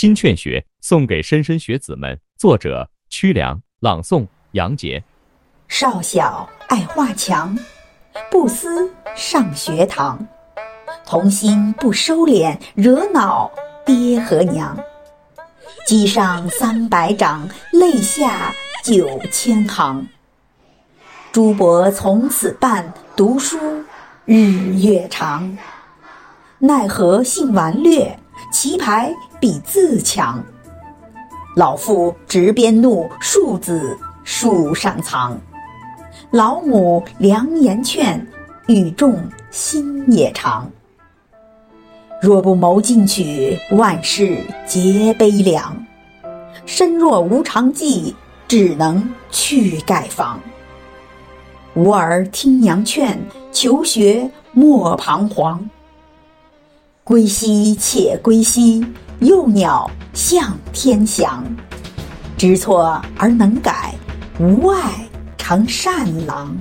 新劝学送给莘莘学子们，作者曲梁，朗诵杨杰。少小爱画墙，不思上学堂。童心不收敛，惹恼爹和娘。积上三百掌，泪下九千行。朱伯从此伴，读书日月长。奈何性顽劣，棋牌比自强。老父执鞭怒，庶子树上藏。老母良言劝，语重心也长。若不谋进取，万事皆悲凉。身若无长技，只能去盖房。吾儿听娘劝，求学莫彷徨。归兮且归兮，幼鸟向天翔。知错而能改，无碍成善郎。